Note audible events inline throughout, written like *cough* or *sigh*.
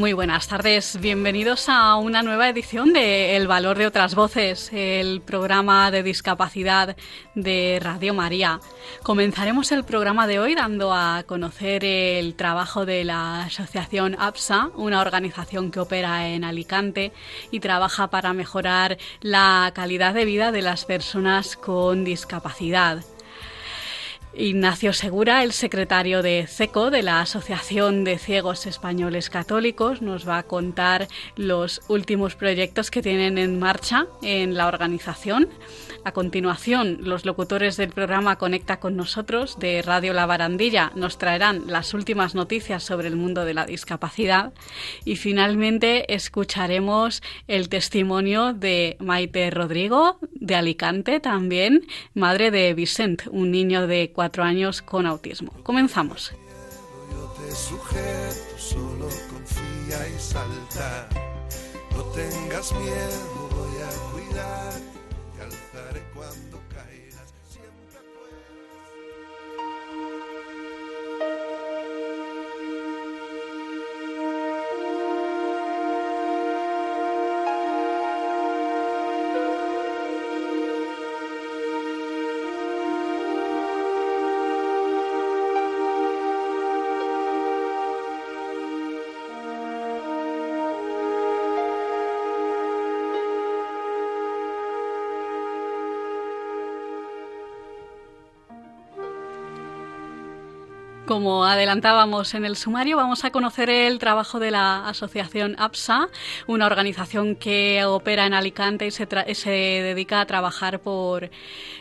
Muy buenas tardes, bienvenidos a una nueva edición de El Valor de otras Voces, el programa de discapacidad de Radio María. Comenzaremos el programa de hoy dando a conocer el trabajo de la Asociación APSA, una organización que opera en Alicante y trabaja para mejorar la calidad de vida de las personas con discapacidad. Ignacio Segura, el secretario de CECO, de la Asociación de Ciegos Españoles Católicos, nos va a contar los últimos proyectos que tienen en marcha en la organización. A continuación, los locutores del programa Conecta con nosotros de Radio La Barandilla nos traerán las últimas noticias sobre el mundo de la discapacidad y finalmente escucharemos el testimonio de Maite Rodrigo de Alicante también, madre de Vicent, un niño de cuatro años con autismo. Comenzamos. No tengas miedo, voy a cuidar. Como adelantábamos en el sumario, vamos a conocer el trabajo de la asociación APSA, una organización que opera en Alicante y se, dedica a trabajar por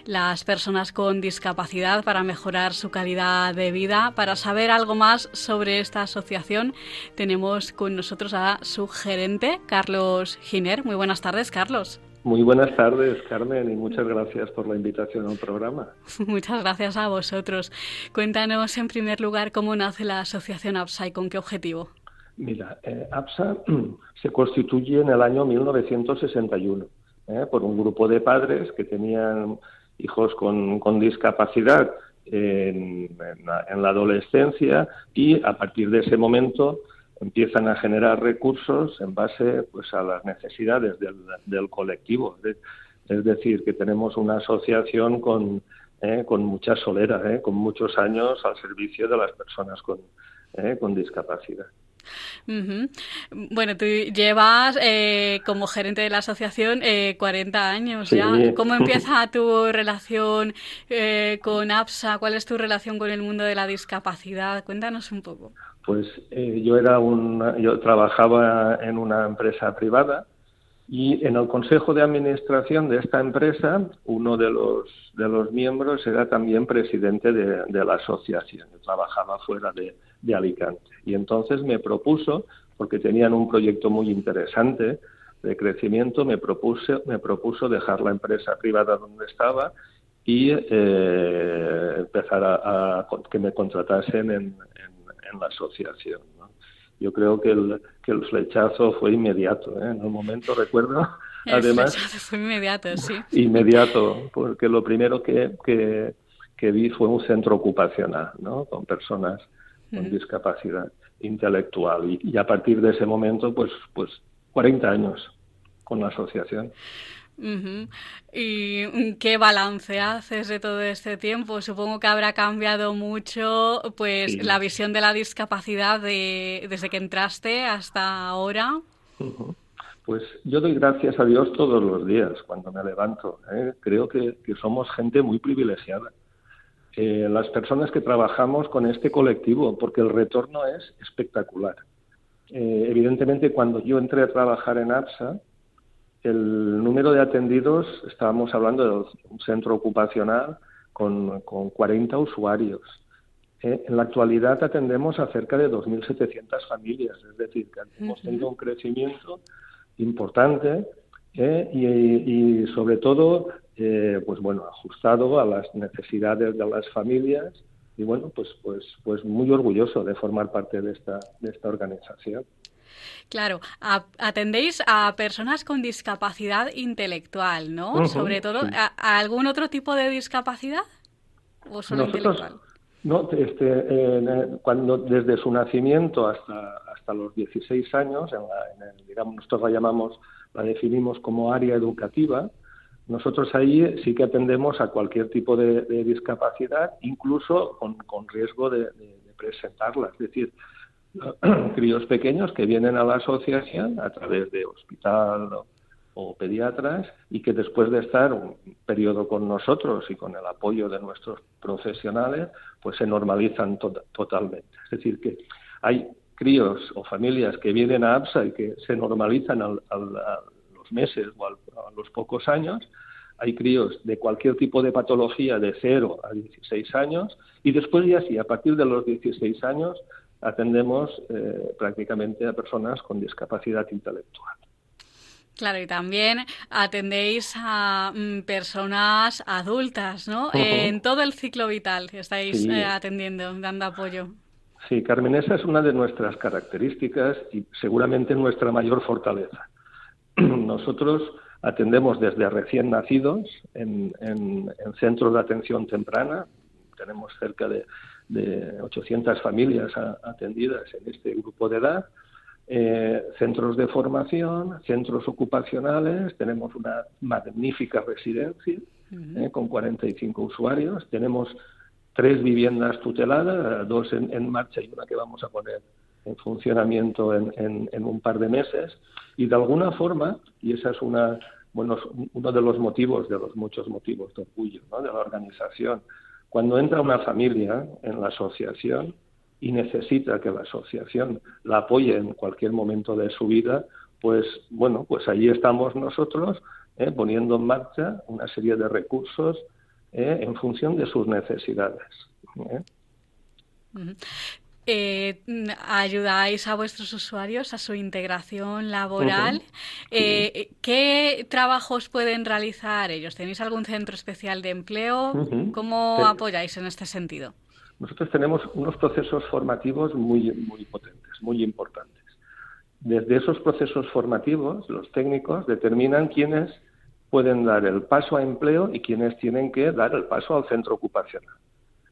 las personas con discapacidad para mejorar su calidad de vida. Para saber algo más sobre esta asociación, tenemos con nosotros a su gerente, Carlos Giner. Muy buenas tardes, Carlos. Muy buenas tardes, Carmen, y muchas gracias por la invitación al programa. *laughs* Muchas gracias a vosotros. Cuéntanos, en primer lugar, cómo nace la asociación APSA y con qué objetivo. Mira, eh, APSA *clears throat* se constituye en el año 1961 eh, por un grupo de padres que tenían hijos con, discapacidad en la adolescencia y a partir de ese momento empiezan a generar recursos en base pues a las necesidades del, colectivo. Es decir, que tenemos una asociación con, eh, con mucha solera, eh, con muchos años al servicio de las personas con, eh, con discapacidad. Bueno, tú llevas como gerente de la asociación 40 años ya. ¿Cómo empieza *laughs* tu relación con APSA? ¿Cuál es tu relación con el mundo de la discapacidad? Cuéntanos un poco. Pues eh, yo era un, yo trabajaba en una empresa privada y en el consejo de administración de esta empresa uno de los de los miembros era también presidente de, la asociación. trabajaba fuera de, Alicante y entonces me propuso porque tenían un proyecto muy interesante de crecimiento me propuso me propuso dejar la empresa privada donde estaba y eh, empezar a, que me contratasen en, en la asociación. Yo creo que el, que el flechazo fue inmediato. ¿eh? En un momento recuerdo, el *laughs* además. fue inmediato, sí. Inmediato, porque lo primero que, que, vi fue un centro ocupacional, ¿no? Con personas con discapacidad intelectual. Y, y, a partir de ese momento, pues, pues 40 años con la asociación. ¿Y qué balance haces de todo este tiempo? Supongo que habrá cambiado mucho pues la visión de la discapacidad de, desde que entraste hasta ahora. Pues yo doy gracias a Dios todos los días cuando me levanto. ¿eh? Creo que, somos gente muy privilegiada. Eh, las personas que trabajamos con este colectivo, porque el retorno es espectacular. Eh, evidentemente, cuando yo entré a trabajar en APSA, el número de atendidos, estábamos hablando de un centro ocupacional con, con 40 usuarios. Eh, en la actualidad atendemos a cerca de 2.700 familias, es decir, que hemos tenido un crecimiento importante eh, y, sobre todo, eh, pues bueno, ajustado a las necesidades de las familias y bueno, pues pues pues muy orgulloso de formar parte de esta de esta organización. Claro, atendéis a personas con discapacidad intelectual, ¿no? Sobre todo, ¿a, algún otro tipo de discapacidad? ¿O solo intelectual? No, este, cuando desde su nacimiento hasta, hasta los 16 años, en, digamos, nosotros la llamamos, la definimos como área educativa, nosotros ahí sí que atendemos a cualquier tipo de, discapacidad, incluso con, con riesgo de, de, presentarla. Es decir, *clears throat* críos pequeños que vienen a la asociación a través de hospital o, pediatras y que después de estar un periodo con nosotros y con el apoyo de nuestros profesionales, pues se normalizan totalmente. Es decir, que hay críos o familias que vienen a APSA y que se normalizan a los meses o a los pocos años, hay críos de cualquier tipo de patología de 0 a 16 años y después ya sí, a partir de los 16 años atendemos eh, prácticamente a personas con discapacidad intelectual. Claro, y también atendéis a mm, personas adultas, ¿no? En todo el ciclo vital estáis eh, atendiendo, dando apoyo. Sí, Carmen, esa es una de nuestras características y seguramente nuestra mayor fortaleza. *clears throat* Nosotros atendemos desde recién nacidos en centros de atención temprana, tenemos cerca de de 800 familias atendidas en este grupo de edad, eh, centros de formación, centros ocupacionales, tenemos una magnífica residencia eh, con 45 usuarios, tenemos tres viviendas tuteladas, dos en, marcha y una que vamos a poner en funcionamiento en, un par de meses, y de alguna forma, y esa es una, bueno, uno de los motivos, de los muchos motivos de orgullo de la organización, cuando entra una familia en la asociación y necesita que la asociación la apoye en cualquier momento de su vida, pues bueno, pues allí estamos nosotros ¿eh? poniendo en marcha una serie de recursos ¿eh? en función de sus necesidades. ¿eh? Eh, ayudáis a vuestros usuarios a su integración laboral. Eh, ¿Qué trabajos pueden realizar ellos? ¿Tenéis algún centro especial de empleo? ¿Cómo apoyáis en este sentido? Nosotros tenemos unos procesos formativos muy, muy potentes, muy importantes. Desde esos procesos formativos, los técnicos determinan quiénes pueden dar el paso a empleo y quiénes tienen que dar el paso al centro ocupacional.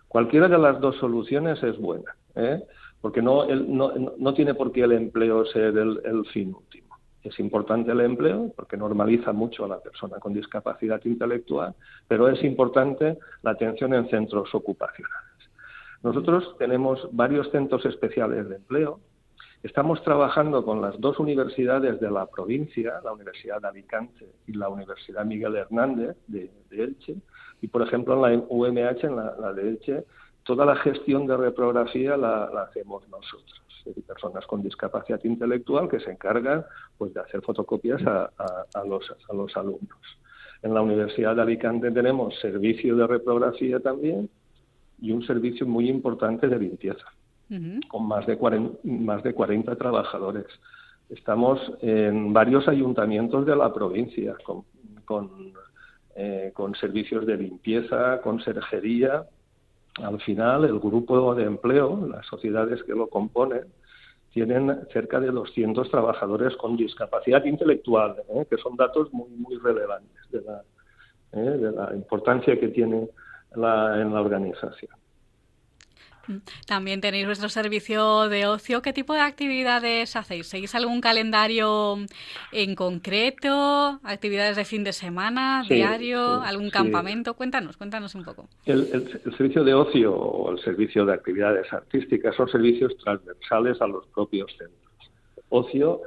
Cualquiera de las dos soluciones es buena. ¿eh? porque no, no, no, tiene por qué el empleo ser el, fin último. Es importante el empleo porque normaliza mucho a la persona con discapacidad intelectual, pero es importante la atención en centros ocupacionales. Nosotros tenemos varios centros especiales de empleo. Estamos trabajando con las dos universidades de la provincia, la Universidad de Alicante y la Universidad Miguel Hernández de, Elche. Y, por ejemplo, en la UMH, en la de Elche, toda la gestión de reprografía la, hacemos nosotros, personas con discapacidad intelectual que se encargan pues, de hacer fotocopias a, los, a los alumnos. En la Universidad de Alicante tenemos servicio de reprografía también y un servicio muy importante de limpieza, con más de, 40, más de 40 trabajadores. Estamos en varios ayuntamientos de la provincia con, con, eh, con servicios de limpieza, conserjería al final, el grupo de empleo, las sociedades que lo componen, tienen cerca de 200 trabajadores con discapacidad intelectual, ¿eh? que son datos muy, muy relevantes de la, ¿eh? de la importancia que tiene en la organización. También tenéis vuestro servicio de ocio. ¿Qué tipo de actividades hacéis? ¿Seguís algún calendario en concreto? ¿Actividades de fin de semana, diario, algún campamento? Cuéntanos, cuéntanos un poco. El, servicio de ocio o el servicio de actividades artísticas son servicios transversales a los propios centros. Ocio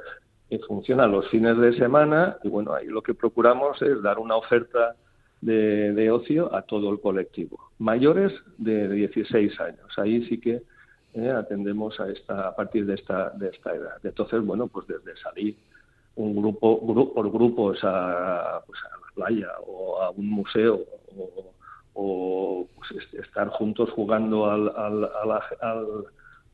que funciona los fines de semana y bueno, ahí lo que procuramos es dar una oferta de, ocio a todo el colectivo. Mayores de 16 años, ahí sí que eh, atendemos a esta a partir de esta de esta edad. Entonces, bueno, pues desde salir un grupo, por grupos a, pues la playa o a un museo o, o pues, estar juntos jugando al, al, al,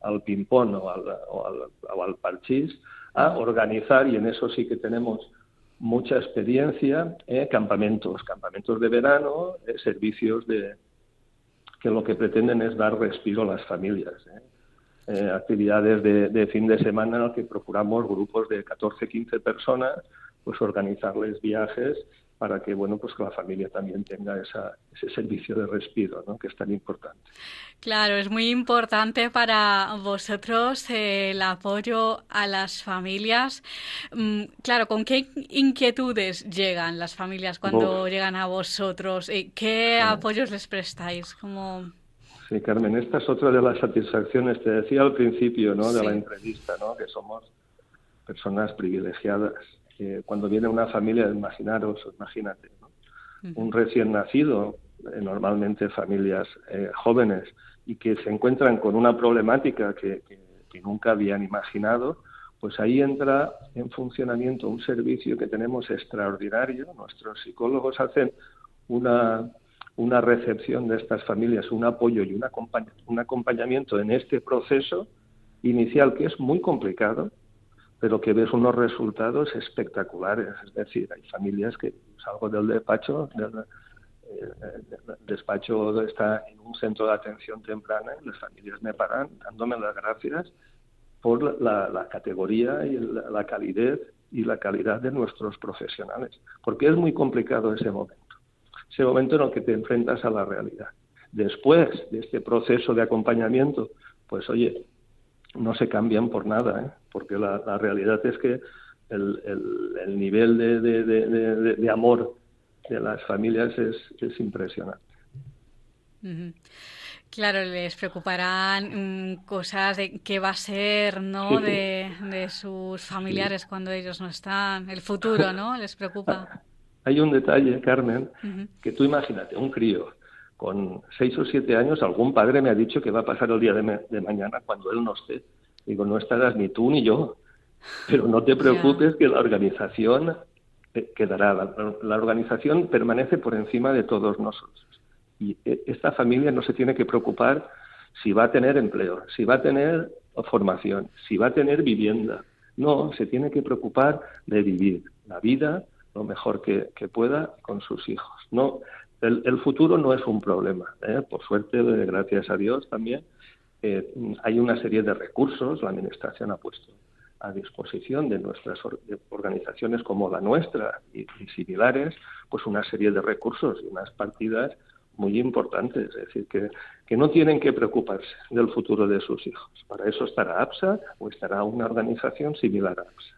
al ping-pong o al, o al, parchís, a organizar, y en eso sí que tenemos mucha experiencia, eh, campamentos, campamentos de verano, eh, servicios de que lo que pretenden es dar respiro a las familias. Eh. Eh, actividades de, de, fin de semana en que procuramos grupos de 14, 15 personas, pues organizarles viajes para que bueno pues que la familia también tenga esa, ese servicio de respiro ¿no? que es tan importante. Claro es muy importante para vosotros eh, el apoyo a las familias. Mm, claro con qué inquietudes llegan las familias cuando llegan a vosotros eh, qué apoyos les prestáis como sí Carmen esta es otra de las satisfacciones. Te decía al principio no de la entrevista no que somos personas privilegiadas cuando viene una familia, imaginaros, imagínate, un recién nacido, eh, normalmente familias eh, jóvenes, y que se encuentran con una problemática que, nunca habían imaginado, pues ahí entra en funcionamiento un servicio que tenemos extraordinario. Nuestros psicólogos hacen una, una recepción de estas familias, un apoyo y un acompañamiento en este proceso inicial que es muy complicado, pero que ves unos resultados espectaculares. Es decir, hay familias que salgo del despacho, del, eh, despacho está en un centro de atención temprana y las familias me paran dándome las gracias por la, categoría y la, calidez y la calidad de nuestros profesionales, porque es muy complicado ese momento, ese momento en el que te enfrentas a la realidad. Después de este proceso de acompañamiento, pues oye, no se cambian por nada, ¿eh? porque la, realidad es que el, el, nivel de, de, de, amor de las familias es, es impresionante. Claro, les preocuparán mm, cosas de qué va a ser, ¿no? De, sus familiares cuando ellos no están, el futuro, ¿no? *laughs* Les preocupa. Hay un detalle, Carmen, que tú imagínate, un crío con seis o siete años, algún padre me ha dicho que va a pasar el día de, mañana cuando él no esté. Digo, no estarás ni tú ni yo, pero no te preocupes que la organización eh, quedará. La, organización permanece por encima de todos nosotros. Y eh, esta familia no se tiene que preocupar si va a tener empleo, si va a tener formación, si va a tener vivienda. No, se tiene que preocupar de vivir la vida lo mejor que, que pueda con sus hijos. No, el, futuro no es un problema. ¿eh? Por suerte, gracias a Dios también, eh, hay una serie de recursos, la Administración ha puesto a disposición de nuestras organizaciones como la nuestra y, similares, pues una serie de recursos y unas partidas muy importantes, es decir, que, que no tienen que preocuparse del futuro de sus hijos. Para eso estará APSA o estará una organización similar a APSA.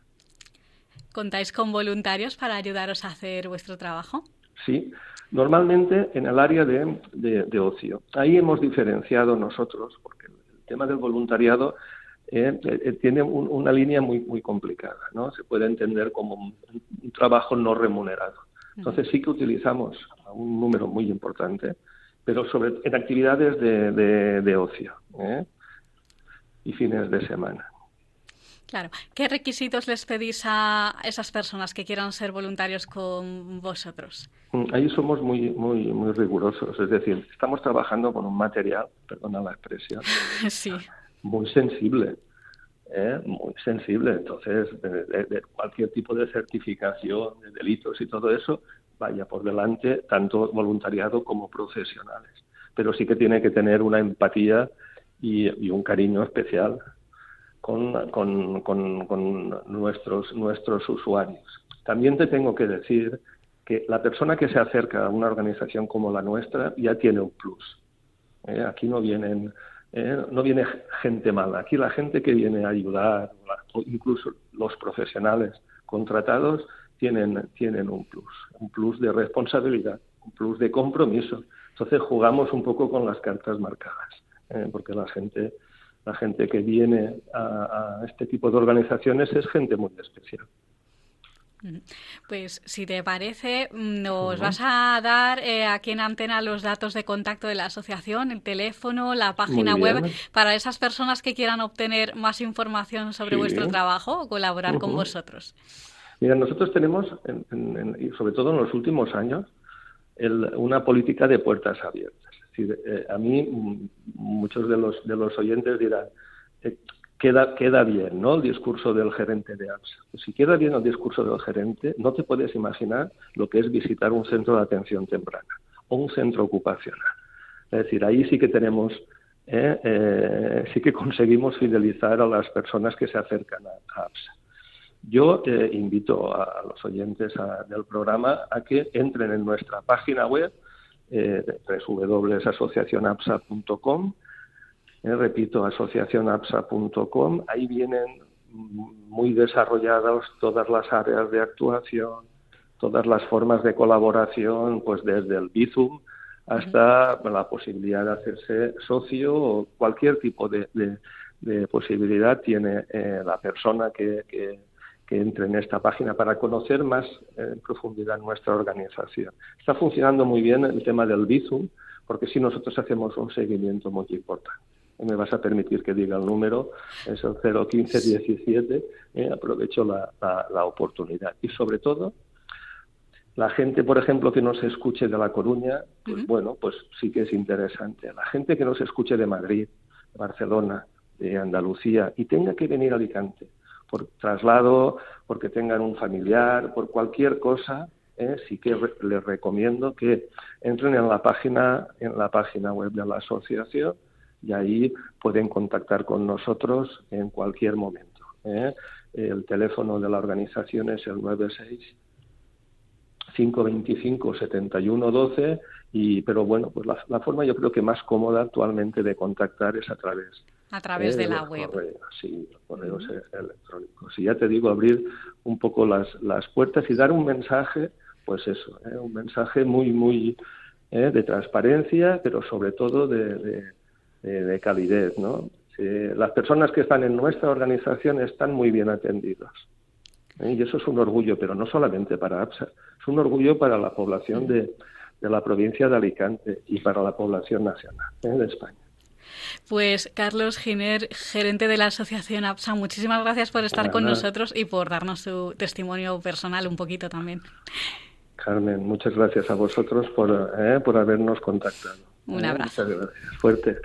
¿Contáis con voluntarios para ayudaros a hacer vuestro trabajo? Sí, normalmente en el área de, ocio. Ahí hemos diferenciado nosotros, porque el tema del voluntariado eh, eh, tiene una línea muy, muy complicada, ¿no? Se puede entender como un, trabajo no remunerado. Entonces sí que utilizamos un número muy importante, pero sobre en actividades de, ocio ¿eh? y fines de semana. Claro. ¿Qué requisitos les pedís a esas personas que quieran ser voluntarios con vosotros? Mm, ahí somos muy, muy, muy rigurosos. Es decir, estamos trabajando con un material, perdona la expresión, *laughs* sí. muy sensible. ¿eh? Muy sensible. Entonces, de, cualquier tipo de certificación de delitos y todo eso, vaya por delante, tanto voluntariado como profesionales. Pero sí que tiene que tener una empatía y un cariño especial con, nuestros, nuestros usuarios. También te tengo que decir que la persona que se acerca a una organización como la nuestra ya tiene un plus. ¿eh? Aquí no vienen ¿eh? no viene gente mala. Aquí la gente que viene a ayudar, o incluso los profesionales contratados, tienen, tienen un plus, un plus de responsabilidad, un plus de compromiso. Entonces jugamos un poco con las cartas marcadas, ¿eh? porque la gente la gente que viene a, este tipo de organizaciones es gente muy especial. Pues si te parece, nos vas a dar eh, aquí en antena los datos de contacto de la asociación, el teléfono, la página web, para esas personas que quieran obtener más información sobre vuestro trabajo o colaborar con vosotros. Mira, nosotros tenemos, y sobre todo en los últimos años, una política de puertas abiertas. Eh, a mí mm, muchos de los, de los oyentes dirán, eh, queda, queda bien ¿no? el discurso del gerente de APSA. Pues si queda bien el discurso del gerente, no te puedes imaginar lo que es visitar un centro de atención temprana o un centro ocupacional. Es decir, ahí sí que tenemos, eh, sí que conseguimos fidelizar a las personas que se acercan a, APSA. Yo invito a, los oyentes del programa a que entren en nuestra página web eh. Eh, repito, asociacionapsa.com. Ahí vienen muy desarrolladas todas las áreas de actuación, todas las formas de colaboración, pues desde el Bizum hasta la posibilidad de hacerse socio o cualquier tipo de, posibilidad tiene eh, la persona que entre en esta página para conocer más en profundidad nuestra organización. Está funcionando muy bien el tema del Bizum, porque si nosotros hacemos un seguimiento muy importante. Me vas a permitir que diga el número, es el 01517, eh, aprovecho la, la, oportunidad. Y sobre todo, la gente, por ejemplo, que nos escuche de La Coruña, pues bueno, pues sí que es interesante. La gente que nos escuche de Madrid, de Barcelona, de Andalucía y tenga que venir a Alicante, por traslado, porque tengan un familiar, por cualquier cosa, ¿eh? sí que les recomiendo que entren en la página en la página web de la asociación y ahí pueden contactar con nosotros en cualquier momento. ¿eh? El teléfono de la organización es el 96 525 7112 y pero bueno pues la, la, forma yo creo que más cómoda actualmente de contactar es a través a través de, la web. sí, correos electrónicos. Y ya te digo, abrir un poco las, las puertas y dar un mensaje, pues eso, ¿eh? un mensaje muy, muy ¿eh? de transparencia, pero sobre todo de, de, calidez, ¿no? las personas que están en nuestra organización están muy bien atendidas. ¿eh? Y eso es un orgullo, pero no solamente para APSA, es un orgullo para la población de, de la provincia de Alicante y para la población nacional de España. Pues Carlos Giner, gerente de la Asociación APSA, muchísimas gracias por estar con nosotros y por darnos su testimonio personal un poquito también. Carmen, muchas gracias a vosotros por, eh, por habernos contactado. Un abrazo. Muchas gracias. Fuerte.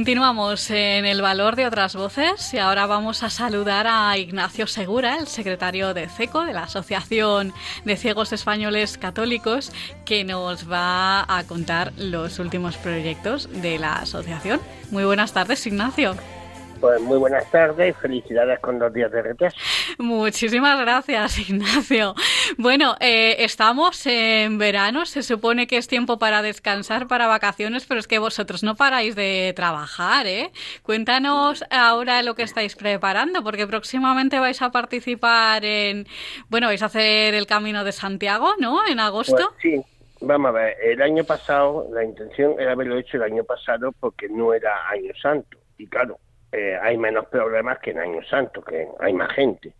Continuamos en el valor de otras voces y ahora vamos a saludar a Ignacio Segura, el secretario de CECO, de la Asociación de Ciegos Españoles Católicos, que nos va a contar los últimos proyectos de la asociación. Muy buenas tardes, Ignacio. Pues muy buenas tardes y felicidades con dos días de retraso. Muchísimas gracias, *laughs* Ignacio. Bueno, eh, estamos en verano, se supone que es tiempo para descansar, para vacaciones, pero es que vosotros no paráis de trabajar, ¿eh? Cuéntanos ahora lo que estáis preparando, porque próximamente vais a participar en, bueno, vais a hacer el Camino de Santiago, ¿no? En agosto. Pues sí. Vamos a ver, el año pasado, la intención era haberlo hecho el año pasado porque no era año santo. Y claro, eh, hay menos problemas que en Año Santo, que hay más gente.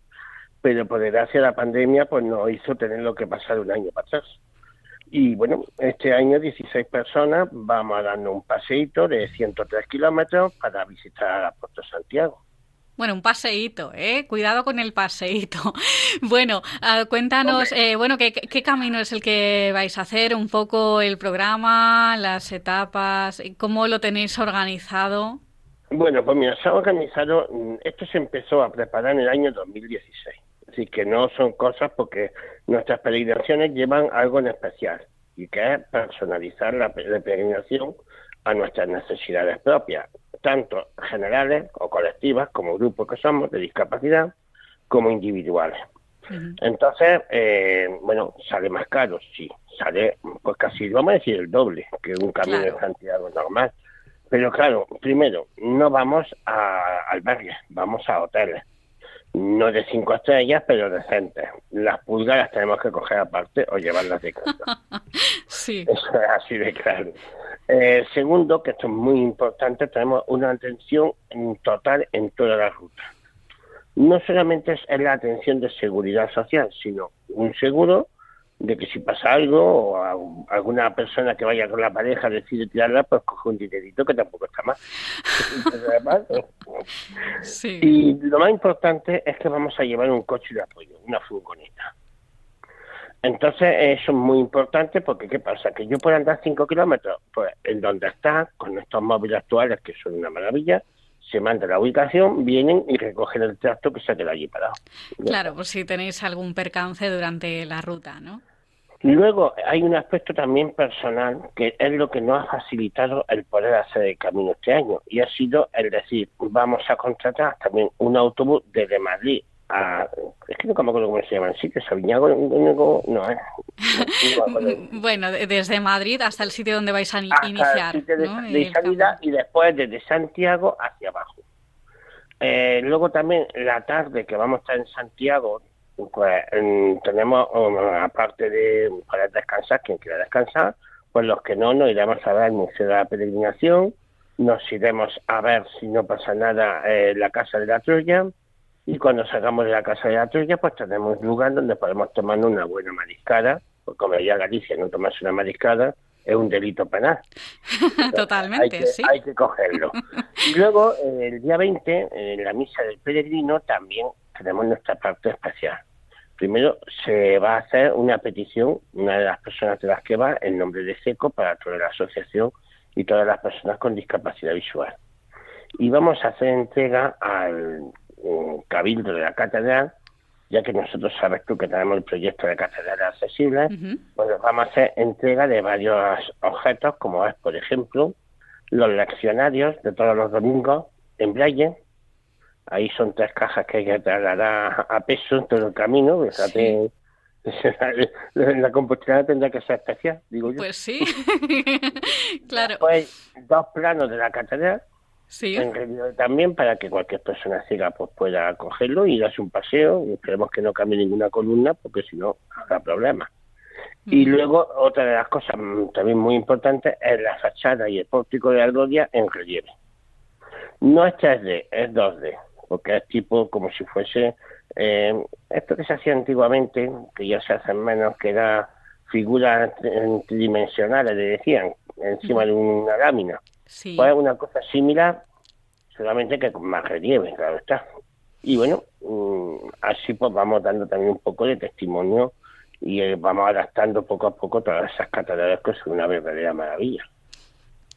Pero por desgracia la pandemia pues nos hizo tener lo que pasar un año para atrás. Y bueno, este año 16 personas vamos a darnos un paseíto de 103 kilómetros para visitar a Puerto Santiago. Bueno, un paseíto, ¿eh? Cuidado con el paseíto. *laughs* Bueno, ah, cuéntanos, eh, bueno, ¿qué, ¿qué, camino es el que vais a hacer? Un poco el programa, las etapas, ¿cómo lo tenéis organizado? Bueno, pues mira, se ha organizado, mm, esto se empezó a preparar en el año 2016, así que no son cosas porque nuestras peregrinaciones llevan algo en especial. y que es personalizar la, peregrinación a nuestras necesidades propias, tanto generales o colectivas, como grupos que somos de discapacidad, como individuales. Entonces, eh, bueno, sale más caro, sí, sale pues casi, vamos a decir, el doble que un camino de Santiago normal. Pero claro, primero, no vamos a albergues, vamos a hoteles. No de cinco estrellas, pero decentes. Las pulgas las tenemos que coger aparte o llevarlas de casa. *laughs* sí. Eso es así de claro. Eh, segundo, que esto es muy importante, tenemos una atención total en toda la ruta. No solamente es la atención de seguridad social, sino un seguro de que si pasa algo o alguna persona que vaya con la pareja decide tirarla, pues coge un dinerito que tampoco está mal. *laughs* Y lo más importante es que vamos a llevar un coche de apoyo, una furgoneta. Entonces eso es muy importante porque ¿qué pasa? Que yo puedo andar 5 kilómetros, pues en donde está, con estos móviles actuales que son una maravilla, se manda la ubicación, vienen y recogen el tracto que se queda allí parado. Claro, por si tenéis algún percance durante la ruta, ¿no? Luego hay un aspecto también personal que es lo que nos ha facilitado el poder hacer el camino este año y ha sido el decir, vamos a contratar también un autobús desde Madrid a, es que nunca me acuerdo cómo se llaman, sí, que Sabiñago, no, ¿eh? *laughs* bueno, desde Madrid hasta el sitio donde vais a iniciar. El de, salida y después desde Santiago hacia abajo. Eh, luego también la tarde que vamos a estar en Santiago, pues tenemos, aparte de para descansar, quien quiera descansar, pues los que no, nos iremos a ver el Museo de la Peregrinación, nos iremos a ver, si no pasa nada, eh, la Casa de la Troya, y cuando salgamos de la Casa de la Troya, pues tenemos un lugar donde podemos tomar una buena mariscada, porque como ya Galicia, no tomarse una mariscada es un delito penal. *laughs* Totalmente, hay que, sí. Hay que cogerlo. *laughs* y luego, eh, el día 20, en la misa del peregrino, también tenemos nuestra parte especial. Primero se va a hacer una petición, una de las personas de las que va, en nombre de SECO para toda la asociación y todas las personas con discapacidad visual. Y vamos a hacer entrega al cabildo de la catedral, ya que nosotros sabes tú que tenemos el proyecto de catedral accesible, pues vamos a hacer entrega de varios objetos, como es, por ejemplo, los leccionarios de todos los domingos en Braille, Ahí son tres cajas que hay que trasladar a peso en todo el camino. *laughs* la compostera tendrá que ser especial, digo yo. Pues sí, *laughs* claro. Pues dos planos de la catedral. Sí. también para que cualquier persona ciega pues pueda cogerlo y darse un paseo. Esperemos que no cambie ninguna columna porque si no habrá problemas. Y luego otra de las cosas también muy importantes es la fachada y el pórtico de Algodia en relieve. No es 3D, es 2D porque es tipo como si fuese eh, esto que se hacía antiguamente, que ya se hacen menos, que era figuras tridimensionales, le decían, encima de una lámina. Sí. Pues una cosa similar, solamente que con más relieve, claro está. Y bueno, mm, así pues vamos dando también un poco de testimonio y eh, vamos adaptando poco a poco todas esas catedrales que son una verdadera maravilla.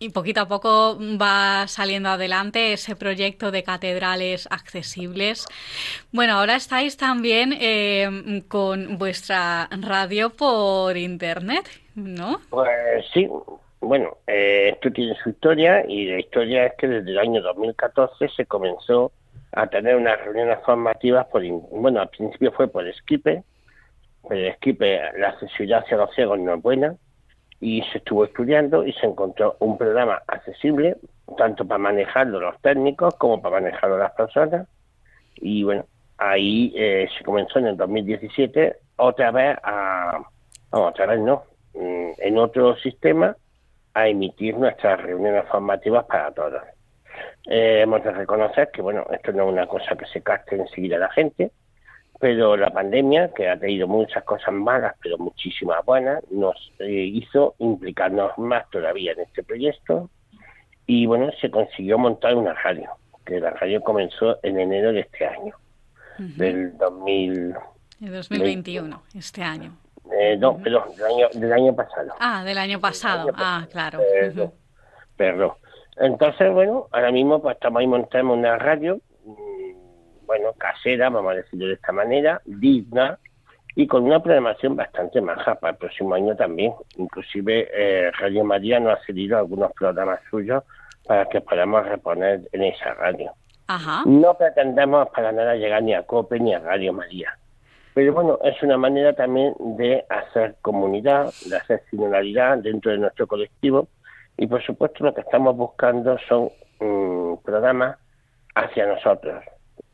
Y poquito a poco va saliendo adelante ese proyecto de catedrales accesibles. Bueno, ahora estáis también eh, con vuestra radio por internet, ¿no? Pues sí, bueno, eh, esto tiene su historia y la historia es que desde el año 2014 se comenzó a tener unas reuniones formativas por, bueno, al principio fue por Skype, pero Skype la accesibilidad hacia los ciegos no es buena, y se estuvo estudiando y se encontró un programa accesible tanto para manejarlo los técnicos como para manejarlo las personas. Y bueno ahí eh, se comenzó en el 2017 otra vez a otra vez no mm, en otro sistema a emitir nuestras reuniones formativas para todos. Eh, hemos de reconocer que bueno esto no es una cosa que se caste enseguida a la gente pero la pandemia, que ha tenido muchas cosas malas, pero muchísimas buenas, nos eh, hizo implicarnos más todavía en este proyecto. Y bueno, se consiguió montar una radio, que la radio comenzó en enero de este año, del 2000... De 2021, este año. Eh, no, perdón, del año, del año pasado. Ah, del año pasado, ah, claro. Perdón, Entonces, bueno, ahora mismo pues estamos ahí montando una radio bueno, casera, vamos a decirlo de esta manera, digna, y con una programación bastante maja para el próximo año también. Inclusive eh, Radio María nos ha cedido algunos programas suyos para que podamos reponer en esa radio. No pretendemos para nada llegar ni a COPE ni a Radio María. Pero bueno, es una manera también de hacer comunidad, de hacer similaridad dentro de nuestro colectivo y por supuesto lo que estamos buscando son mm, programas hacia nosotros.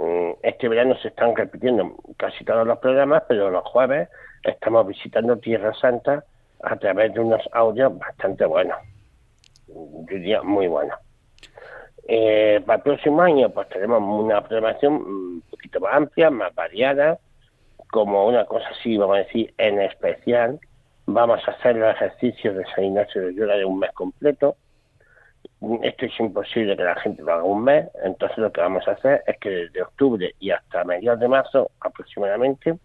Mm, este verano se están repitiendo casi todos los programas, pero los jueves estamos visitando Tierra Santa a través de unos audios bastante buenos, yo diría muy buenos. Eh, para el próximo año pues tenemos una programación un poquito más amplia, más variada, como una cosa así, vamos a decir, en especial, vamos a hacer los ejercicios de San Ignacio de Loyola de un mes completo. Esto es imposible que la gente lo haga un mes, entonces lo que vamos a hacer es que desde octubre y hasta mediados de marzo aproximadamente,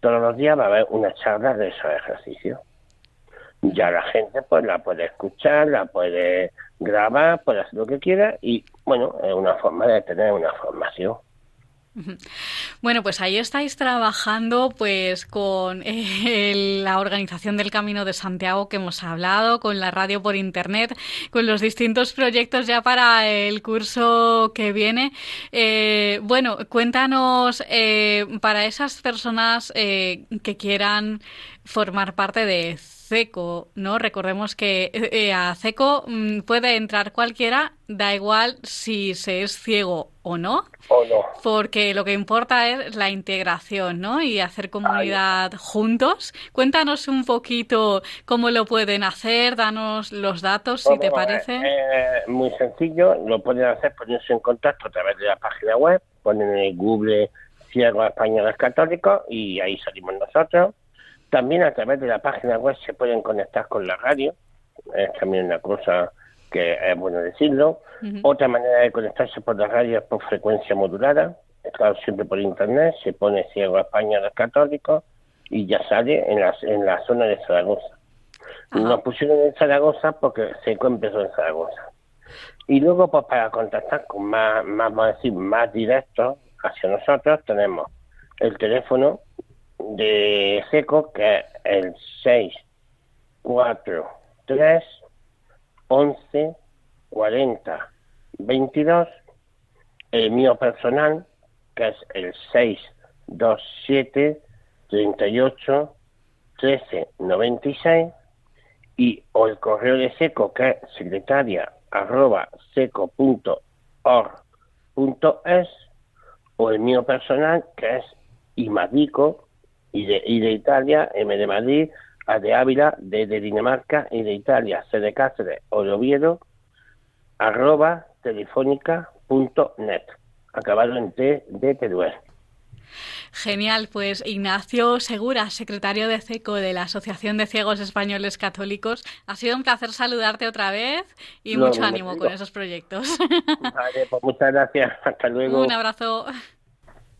todos los días va a haber una charla de esos ejercicios. Ya la gente pues la puede escuchar, la puede grabar, puede hacer lo que quiera y bueno, es una forma de tener una formación. Bueno, pues ahí estáis trabajando pues con eh, la organización del Camino de Santiago que hemos hablado, con la radio por internet, con los distintos proyectos ya para el curso que viene. Eh, bueno, cuéntanos eh, para esas personas que quieran formar parte de CECO, ¿no? Recordemos que eh, a CECO mm, puede entrar cualquiera, da igual si se es ciego o no, o no, porque lo que importa es la integración, ¿no? Y hacer comunidad juntos. Cuéntanos un poquito cómo lo pueden hacer, danos los datos, si te parece. Eh, muy sencillo, lo pueden hacer poniéndose en contacto a través de la página web, ponen en Google Ciegos Españoles Católicos y ahí salimos nosotros también a través de la página web se pueden conectar con la radio, es también una cosa que es bueno decirlo. Otra manera de conectarse por la radio es por frecuencia modulada, claro, siempre por internet, se pone Ciego España los Católicos y ya sale en la, en la zona de Zaragoza. Nos pusieron en Zaragoza porque se empezó en Zaragoza. Y luego, pues para contactar con más, más, vamos a decir, más directo hacia nosotros, tenemos el teléfono de seco, que es el 6, 4, 3, 11, 40, 22. El mío personal, que es el 6, 2, 7, 38, 13, 96. Y o el correo de seco, que es secretaria arroba seco.org.es. O el mío personal, que es imadico y de, y de Italia, M de Madrid, A de Ávila, D de Dinamarca y de Italia, C de Cáceres o de Oviedo, arroba telefónica.net, acabado en T de Teruel. Genial, pues Ignacio Segura, secretario de CECO de la Asociación de Ciegos Españoles Católicos, ha sido un placer saludarte otra vez y mucho ánimo con esos proyectos. *laughs* Vale, pues muchas gracias, hasta luego. Un abrazo.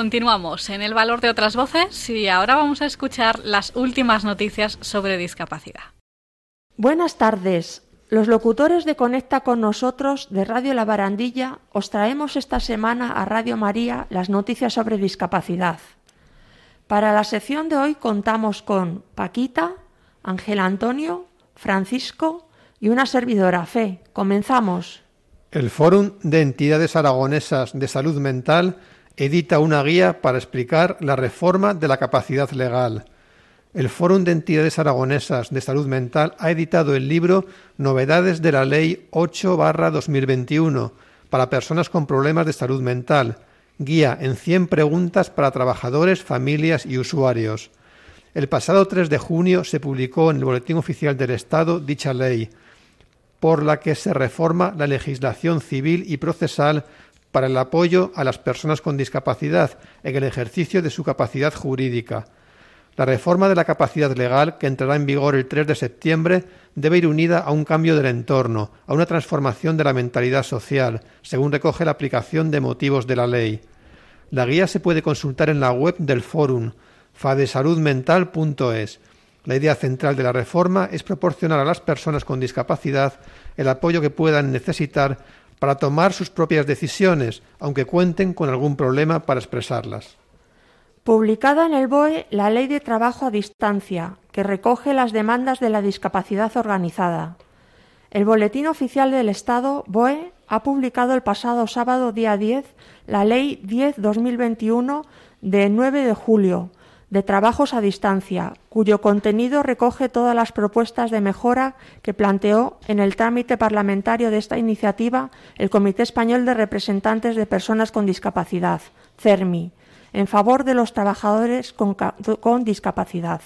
Continuamos en el valor de otras voces y ahora vamos a escuchar las últimas noticias sobre discapacidad. Buenas tardes. Los locutores de Conecta con nosotros de Radio La Barandilla os traemos esta semana a Radio María las noticias sobre discapacidad. Para la sección de hoy contamos con Paquita, Ángel Antonio, Francisco y una servidora Fe. Comenzamos. El Fórum de Entidades Aragonesas de Salud Mental edita una guía para explicar la reforma de la capacidad legal. El Fórum de Entidades Aragonesas de Salud Mental ha editado el libro Novedades de la Ley 8-2021 para personas con problemas de salud mental, guía en 100 preguntas para trabajadores, familias y usuarios. El pasado 3 de junio se publicó en el Boletín Oficial del Estado dicha ley, por la que se reforma la legislación civil y procesal para el apoyo a las personas con discapacidad en el ejercicio de su capacidad jurídica. La reforma de la capacidad legal, que entrará en vigor el 3 de septiembre, debe ir unida a un cambio del entorno, a una transformación de la mentalidad social, según recoge la aplicación de motivos de la ley. La guía se puede consultar en la web del Fórum, fadesaludmental.es. La idea central de la reforma es proporcionar a las personas con discapacidad el apoyo que puedan necesitar para tomar sus propias decisiones, aunque cuenten con algún problema para expresarlas. Publicada en el BOE la Ley de Trabajo a Distancia, que recoge las demandas de la discapacidad organizada. El Boletín Oficial del Estado, BOE, ha publicado el pasado sábado día 10 la Ley 10-2021 de 9 de julio de trabajos a distancia, cuyo contenido recoge todas las propuestas de mejora que planteó en el trámite parlamentario de esta iniciativa el Comité Español de Representantes de Personas con Discapacidad, CERMI, en favor de los trabajadores con, discapacidad.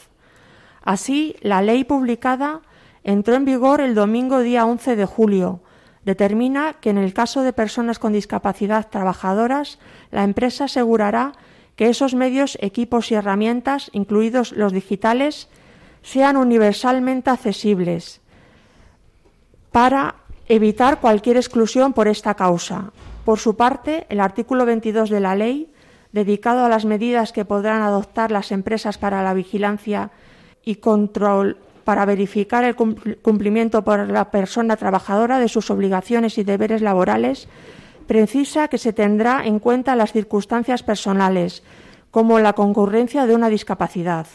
Así, la ley publicada entró en vigor el domingo día 11 de julio. Determina que en el caso de personas con discapacidad trabajadoras, la empresa asegurará que esos medios, equipos y herramientas, incluidos los digitales, sean universalmente accesibles para evitar cualquier exclusión por esta causa. Por su parte, el artículo 22 de la ley dedicado a las medidas que podrán adoptar las empresas para la vigilancia y control para verificar el cumplimiento por la persona trabajadora de sus obligaciones y deberes laborales, precisa que se tendrá en cuenta las circunstancias personales, como la concurrencia de una discapacidad.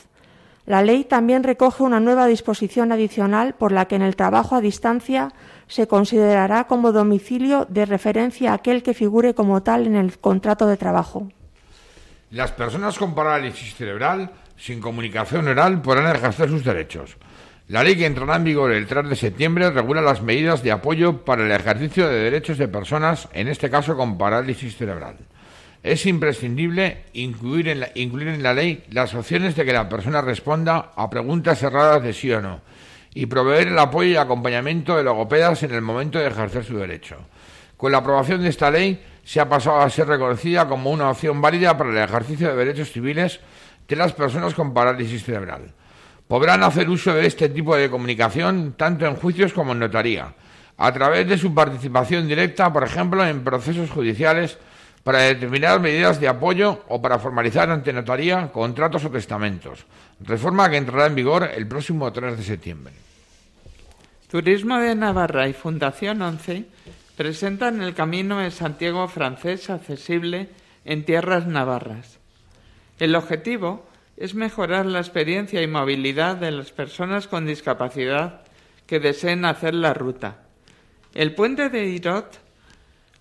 La ley también recoge una nueva disposición adicional por la que en el trabajo a distancia se considerará como domicilio de referencia aquel que figure como tal en el contrato de trabajo. Las personas con parálisis cerebral sin comunicación oral podrán ejercer sus derechos. La ley que entrará en vigor el 3 de septiembre regula las medidas de apoyo para el ejercicio de derechos de personas, en este caso con parálisis cerebral. Es imprescindible incluir en, la, incluir en la ley las opciones de que la persona responda a preguntas cerradas de sí o no y proveer el apoyo y acompañamiento de logopedas en el momento de ejercer su derecho. Con la aprobación de esta ley se ha pasado a ser reconocida como una opción válida para el ejercicio de derechos civiles de las personas con parálisis cerebral. Podrán hacer uso de este tipo de comunicación tanto en juicios como en notaría, a través de su participación directa, por ejemplo, en procesos judiciales para determinar medidas de apoyo o para formalizar ante notaría contratos o testamentos, reforma que entrará en vigor el próximo 3 de septiembre. Turismo de Navarra y Fundación 11 presentan el Camino de Santiago francés accesible en tierras navarras. El objetivo es mejorar la experiencia y movilidad de las personas con discapacidad que deseen hacer la ruta. El puente de Irot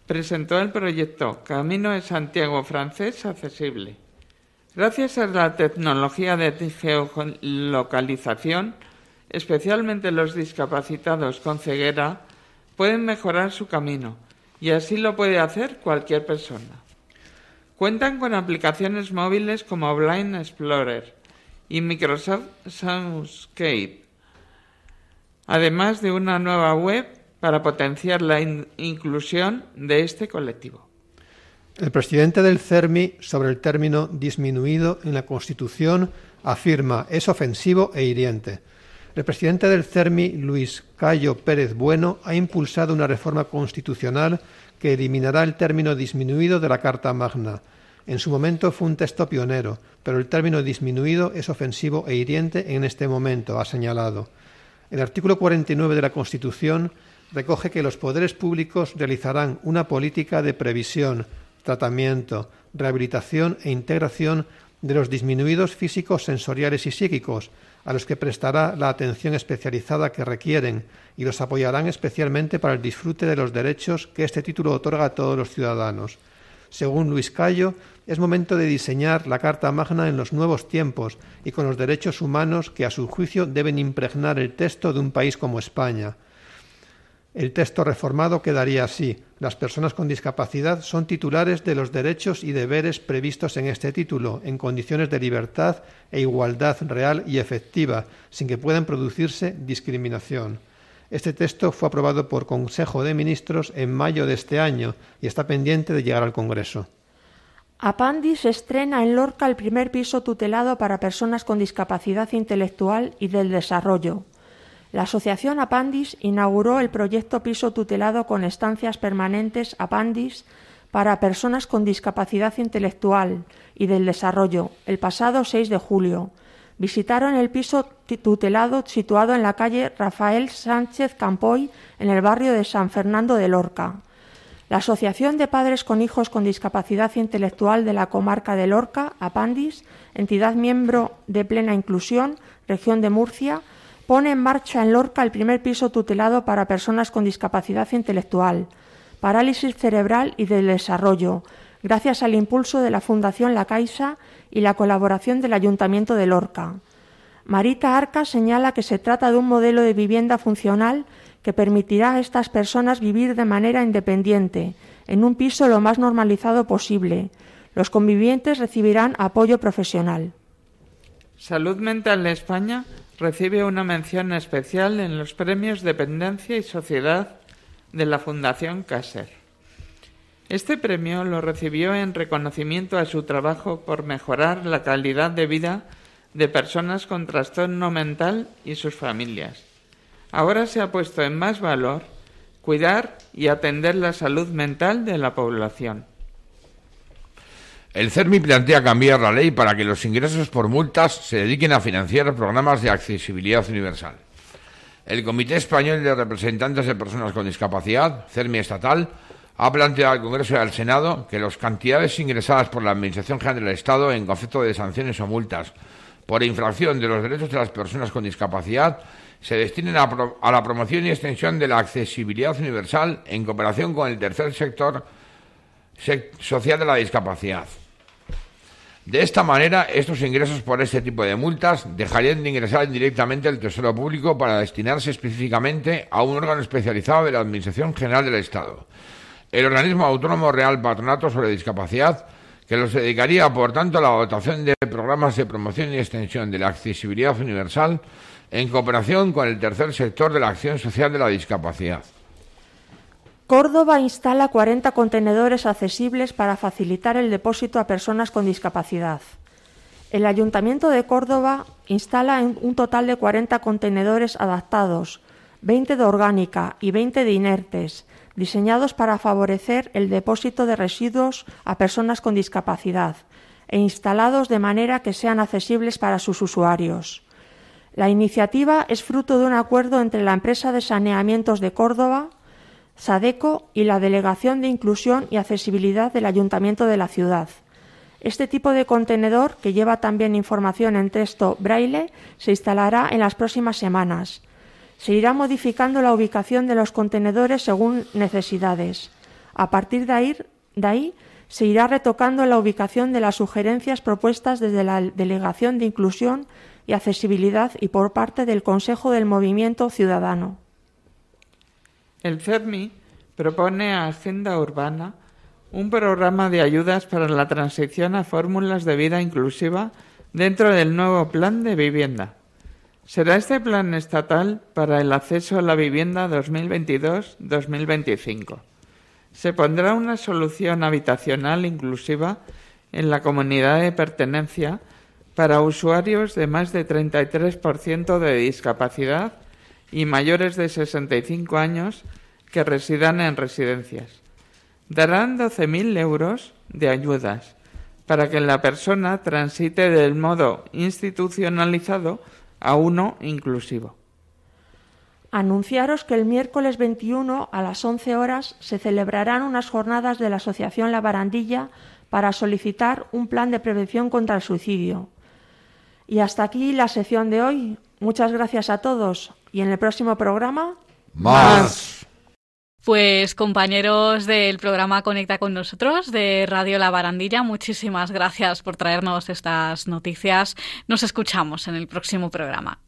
presentó el proyecto Camino de Santiago francés accesible. Gracias a la tecnología de geolocalización, especialmente los discapacitados con ceguera, pueden mejorar su camino y así lo puede hacer cualquier persona. Cuentan con aplicaciones móviles como Blind Explorer y Microsoft Soundscape, además de una nueva web para potenciar la inclusión de este colectivo. El presidente del CERMI sobre el término disminuido en la Constitución afirma es ofensivo e hiriente. El presidente del CERMI, Luis Cayo Pérez Bueno, ha impulsado una reforma constitucional que eliminará el término disminuido de la Carta Magna. En su momento fue un texto pionero, pero el término disminuido es ofensivo e hiriente en este momento, ha señalado. El artículo 49 de la Constitución recoge que los poderes públicos realizarán una política de previsión, tratamiento, rehabilitación e integración de los disminuidos físicos, sensoriales y psíquicos, a los que prestará la atención especializada que requieren y los apoyarán especialmente para el disfrute de los derechos que este título otorga a todos los ciudadanos. Según Luis Cayo, es momento de diseñar la Carta Magna en los nuevos tiempos y con los derechos humanos que a su juicio deben impregnar el texto de un país como España. El texto reformado quedaría así. Las personas con discapacidad son titulares de los derechos y deberes previstos en este título, en condiciones de libertad e igualdad real y efectiva, sin que puedan producirse discriminación. Este texto fue aprobado por Consejo de Ministros en mayo de este año y está pendiente de llegar al Congreso. Apandis estrena en Lorca el primer piso tutelado para personas con discapacidad intelectual y del desarrollo. La Asociación Apandis inauguró el proyecto Piso Tutelado con estancias permanentes Apandis para personas con discapacidad intelectual y del desarrollo el pasado 6 de julio. Visitaron el piso tutelado situado en la calle Rafael Sánchez Campoy en el barrio de San Fernando de Lorca. La Asociación de Padres con Hijos con Discapacidad Intelectual de la Comarca de Lorca, APANDIS, entidad miembro de Plena Inclusión, región de Murcia, pone en marcha en Lorca el primer piso tutelado para personas con discapacidad intelectual, parálisis cerebral y del desarrollo, gracias al impulso de la Fundación La Caixa y la colaboración del Ayuntamiento de Lorca. Marita Arca señala que se trata de un modelo de vivienda funcional que permitirá a estas personas vivir de manera independiente, en un piso lo más normalizado posible. Los convivientes recibirán apoyo profesional. Salud Mental de España recibe una mención especial en los premios Dependencia y Sociedad de la Fundación Caser. Este premio lo recibió en reconocimiento a su trabajo por mejorar la calidad de vida de personas con trastorno mental y sus familias. Ahora se ha puesto en más valor cuidar y atender la salud mental de la población. El CERMI plantea cambiar la ley para que los ingresos por multas se dediquen a financiar programas de accesibilidad universal. El Comité Español de Representantes de Personas con Discapacidad, CERMI Estatal, ha planteado al Congreso y al Senado que las cantidades ingresadas por la Administración General del Estado en concepto de sanciones o multas por infracción de los derechos de las personas con discapacidad se destinen a, la promoción y extensión de la accesibilidad universal en cooperación con el tercer sector social de la discapacidad. De esta manera, estos ingresos por este tipo de multas dejarían de ingresar directamente al Tesoro Público para destinarse específicamente a un órgano especializado de la Administración General del Estado, el organismo autónomo Real Patronato sobre Discapacidad, que los dedicaría, por tanto, a la dotación de programas de promoción y extensión de la accesibilidad universal en cooperación con el tercer sector de la acción social de la discapacidad. Córdoba instala 40 contenedores accesibles para facilitar el depósito a personas con discapacidad. El Ayuntamiento de Córdoba instala un total de 40 contenedores adaptados, 20 de orgánica y 20 de inertes, diseñados para favorecer el depósito de residuos a personas con discapacidad e instalados de manera que sean accesibles para sus usuarios. La iniciativa es fruto de un acuerdo entre la empresa de saneamientos de Córdoba, Sadeco y la Delegación de Inclusión y Accesibilidad del Ayuntamiento de la ciudad. Este tipo de contenedor, que lleva también información en texto braille, se instalará en las próximas semanas. Se irá modificando la ubicación de los contenedores según necesidades. A partir de ahí, se irá retocando la ubicación de las sugerencias propuestas desde la Delegación de Inclusión y accesibilidad y por parte del Consejo del Movimiento Ciudadano. El CERMI propone a Agenda Urbana un programa de ayudas para la transición a fórmulas de vida inclusiva dentro del nuevo plan de vivienda. Será este plan estatal para el acceso a la vivienda 2022-2025. Se pondrá una solución habitacional inclusiva en la comunidad de pertenencia para usuarios de más de 33% de discapacidad y mayores de 65 años que residan en residencias. Darán 12.000 euros de ayudas para que la persona transite del modo institucionalizado a uno inclusivo. Anunciaros que el miércoles 21 a las 11 horas se celebrarán unas jornadas de la Asociación La Barandilla para solicitar un plan de prevención contra el suicidio. Y hasta aquí la sección de hoy. Muchas gracias a todos y en el próximo programa. Más. Pues compañeros del programa Conecta con nosotros de Radio La Barandilla, muchísimas gracias por traernos estas noticias. Nos escuchamos en el próximo programa.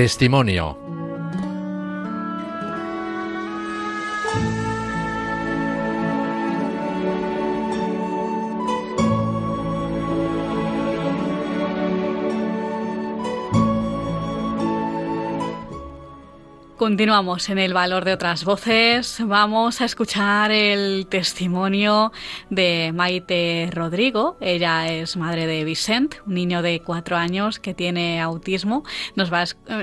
Testimonio. Continuamos en el valor de otras voces. Vamos a escuchar el testimonio de Maite Rodrigo. Ella es madre de Vicent, un niño de cuatro años que tiene autismo.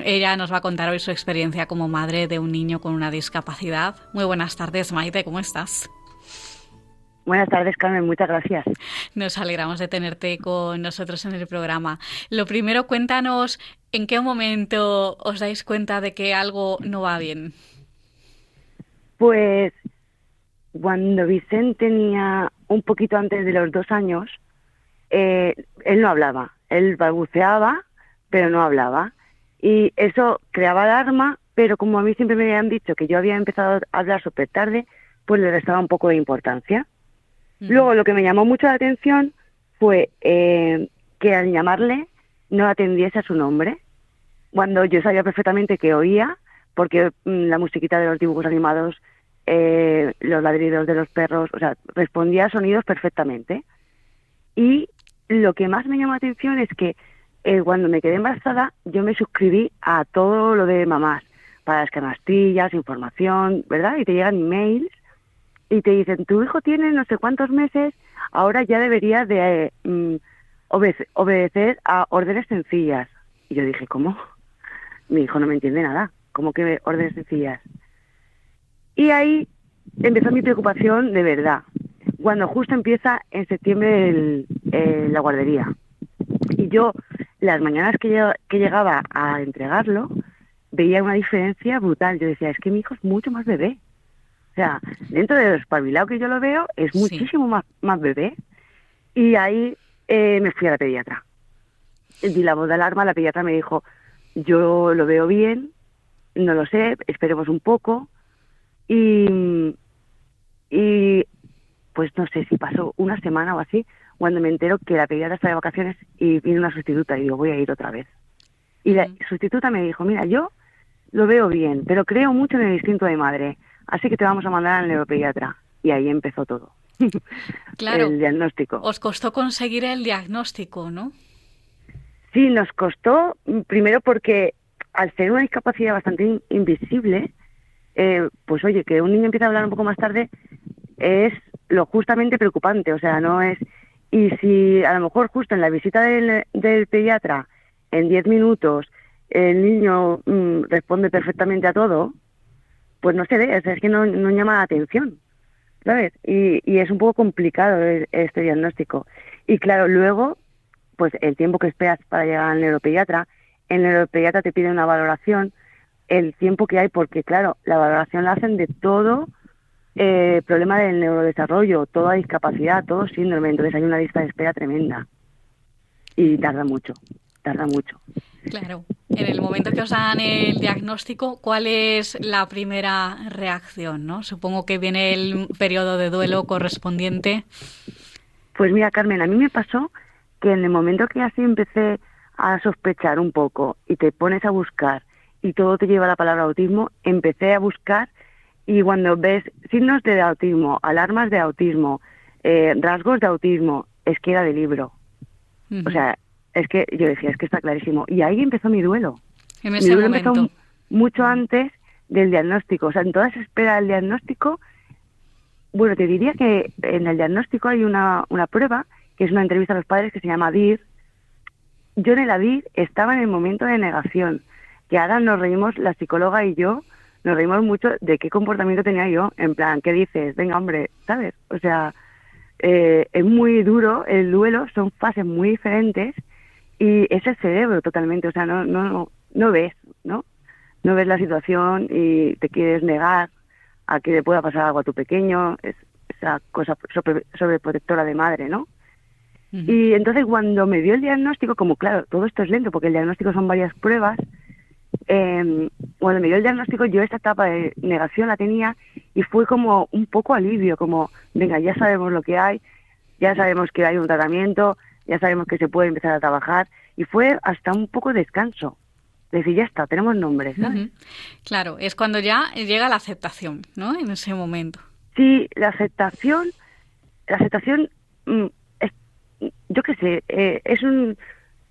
Ella nos va a contar hoy su experiencia como madre de un niño con una discapacidad. Muy buenas tardes, Maite, ¿cómo estás? Buenas tardes, Carmen, muchas gracias. Nos alegramos de tenerte con nosotros en el programa. Lo primero, cuéntanos en qué momento os dais cuenta de que algo no va bien. Pues cuando Vicente tenía un poquito antes de los dos años, eh, él no hablaba, él balbuceaba, pero no hablaba. Y eso creaba alarma, pero como a mí siempre me habían dicho que yo había empezado a hablar súper tarde, pues le restaba un poco de importancia. Luego lo que me llamó mucho la atención fue eh, que al llamarle no atendiese a su nombre, cuando yo sabía perfectamente que oía, porque mm, la musiquita de los dibujos animados, eh, los ladridos de los perros, o sea, respondía a sonidos perfectamente. Y lo que más me llamó la atención es que eh, cuando me quedé embarazada, yo me suscribí a todo lo de mamás, para las información, ¿verdad? Y te llegan emails y te dicen, tu hijo tiene no sé cuántos meses, ahora ya debería de mm, obedecer a órdenes sencillas. Y yo dije, ¿cómo? Mi hijo no me entiende nada. ¿Cómo que órdenes sencillas? Y ahí empezó mi preocupación de verdad. Cuando justo empieza en septiembre la guardería. Y yo, las mañanas que, que llegaba a entregarlo, veía una diferencia brutal. Yo decía, es que mi hijo es mucho más bebé. O sea, dentro de lo espabilado que yo lo veo, es muchísimo más, más bebé. Y ahí eh, me fui a la pediatra. Di la voz de alarma, la pediatra me dijo, yo lo veo bien, no lo sé, esperemos un poco. Y, y pues no sé si pasó una semana o así, cuando me entero que la pediatra está de vacaciones y viene una sustituta y digo, voy a ir otra vez. Y la sustituta me dijo, mira, yo lo veo bien, pero creo mucho en el instinto de madre así que te vamos a mandar al neuropediatra. Y ahí empezó todo. *laughs* Claro. el diagnóstico. Os costó conseguir el diagnóstico, ¿no? Sí, nos costó, mm, primero porque al ser una discapacidad bastante invisible, eh, pues oye, que un niño empiece a hablar un poco más tarde es lo justamente preocupante, o sea, no es... Y si a lo mejor justo en la visita del, pediatra, en 10 minutos, el niño mm, responde perfectamente a todo, pues no se ve, es que no, llama la atención, ¿sabes? Y, es un poco complicado este diagnóstico. Y claro, luego, pues el tiempo que esperas para llegar al neuropediatra, el neuropediatra te pide una valoración, el tiempo que hay, porque claro, la valoración la hacen de todo eh, problema del neurodesarrollo, toda discapacidad, todo síndrome, entonces hay una lista de espera tremenda. Y tarda mucho, tarda mucho. Claro. En el momento que os dan el diagnóstico, ¿cuál es la primera reacción? ¿no? Supongo que viene el periodo de duelo correspondiente. Pues mira, Carmen, a mí me pasó que en el momento que así empecé a sospechar un poco y te pones a buscar y todo te lleva a la palabra autismo, empecé a buscar y cuando ves signos de autismo, alarmas de autismo, eh, rasgos de autismo, es que era de libro. O sea, es que yo decía, es que está clarísimo. Y ahí empezó mi duelo. En ese mi momento. empezó mucho antes del diagnóstico. O sea, en toda esa espera del diagnóstico, bueno, te diría que en el diagnóstico hay una, una prueba, que es una entrevista a los padres que se llama DIR. Yo en el ADIR estaba en el momento de negación, que ahora nos reímos, la psicóloga y yo, nos reímos mucho de qué comportamiento tenía yo, en plan, ¿qué dices? Venga, hombre, ¿sabes? O sea, eh, es muy duro el duelo, son fases muy diferentes y es el cerebro totalmente, o sea, no, no, no ves, ¿no? No ves la situación y te quieres negar a que le pueda pasar algo a tu pequeño, es esa cosa sobreprotectora de madre, ¿no? Y entonces cuando me dio el diagnóstico, como claro, todo esto es lento porque el diagnóstico son varias pruebas, eh, cuando me dio el diagnóstico yo esta etapa de negación la tenía y fue como un poco alivio, como, venga, ya sabemos lo que hay, ya sabemos que hay un tratamiento, ya sabemos que se puede empezar a trabajar y fue hasta un poco descanso. decir, ya está, tenemos nombres. Claro, es cuando ya llega la aceptación, ¿no? En ese momento. Sí, la aceptación, la aceptación, mm, es, yo qué sé, eh, es un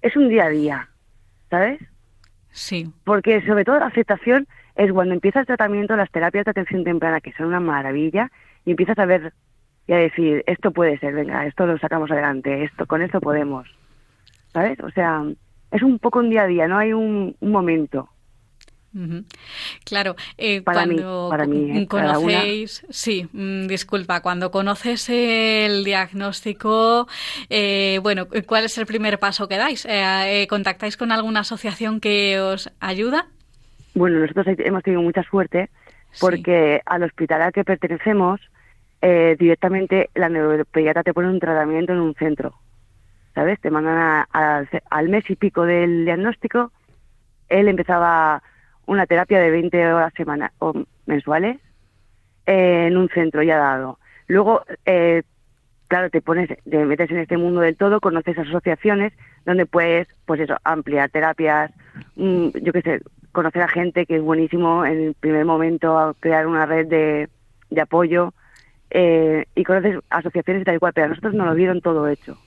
es un día a día, ¿sabes? Sí. Porque sobre todo la aceptación es cuando empieza el tratamiento, las terapias de atención temprana, que son una maravilla, y empiezas a ver y a decir, esto puede ser, venga, esto lo sacamos adelante, esto con esto podemos. ¿Sabes? O sea, es un poco un día a día, no hay un, momento. Claro, eh, cuando ¿eh? conocéis, sí, mm, disculpa, cuando conoces el diagnóstico, eh, bueno, ¿cuál es el primer paso que dais? ¿Contactáis con alguna asociación que os ayuda? Bueno, nosotros hemos tenido mucha suerte porque al hospital al que pertenecemos, directamente la neuropediatra te pone un tratamiento en un centro. ¿sabes? Te mandan al mes y pico del diagnóstico. Él empezaba una terapia de 20 horas semana, o mensuales eh, en un centro ya dado. Luego, eh, claro, te pones, te metes en este mundo del todo, conoces asociaciones donde puedes, pues eso, ampliar terapias, mm, yo qué sé, conocer a gente que es buenísimo en el primer momento, crear una red de apoyo eh, y conoces asociaciones y tal y cual, pero a nosotros nos lo dieron todo hecho.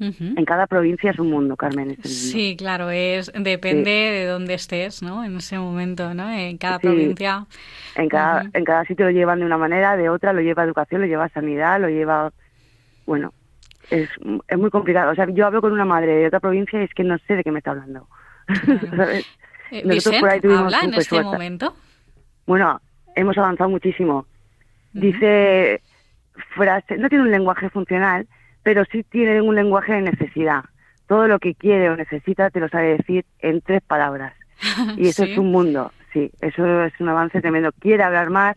En cada provincia es un mundo, Carmen. sí, claro, es depende de dónde estés, ¿no? En ese momento, ¿no? En cada provincia. En cada, en cada sitio lo llevan de una manera, de otra, lo lleva educación, lo lleva sanidad, lo lleva... Bueno, es, es muy complicado. O sea, yo hablo con una madre de otra provincia y es que no sé de qué me está hablando. *laughs* Eh, Nosotros por ahí tuvimos ¿habla en este momento? Bueno, hemos avanzado muchísimo. Dice frase, no tiene un lenguaje funcional, pero sí tiene un lenguaje de necesidad. Todo lo que quiere o necesita te lo sabe decir en tres palabras. *laughs* Y eso es un mundo, sí, eso es un avance tremendo. Quiere hablar más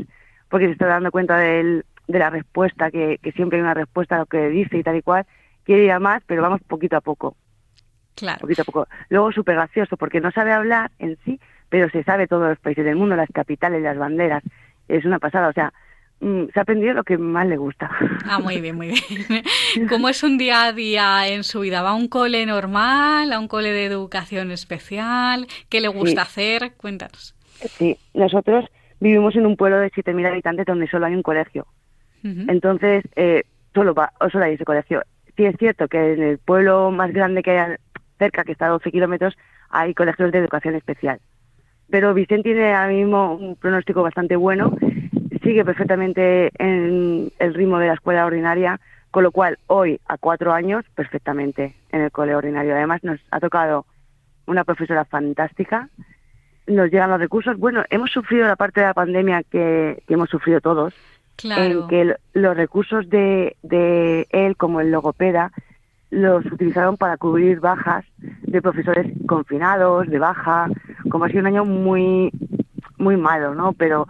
porque se está dando cuenta de la respuesta, que, siempre hay una respuesta a lo que dice y tal y cual. Quiere ir a más, pero vamos poquito a poco. Claro. Poquito a poco. Luego súper gracioso porque no sabe hablar en sí, pero se sabe todos los países del mundo, las capitales, las banderas. Es una pasada, o sea, se ha aprendido lo que más le gusta. Ah, muy bien, muy bien. *laughs* ¿Cómo es un día a día en su vida? ¿Va a un cole normal, a un cole de educación especial? ¿Qué le gusta hacer? Cuéntanos. Sí, nosotros vivimos en un pueblo de 7.000 habitantes donde solo hay un colegio. Entonces, eh, solo, va, solo hay ese colegio. Sí es cierto que en el pueblo más grande que hay cerca, que está a 12 kilómetros, hay colegios de educación especial. Pero Vicente tiene ahora mismo un pronóstico bastante bueno sigue perfectamente en el ritmo de la escuela ordinaria, con lo cual hoy, a cuatro años, perfectamente en el cole ordinario. Además, nos ha tocado una profesora fantástica, nos llegan los recursos. Bueno, hemos sufrido la parte de la pandemia que, hemos sufrido todos, en que los recursos de, de él, como el logopeda, los utilizaron para cubrir bajas de profesores confinados, de baja, como ha sido un año muy muy malo, ¿no? Pero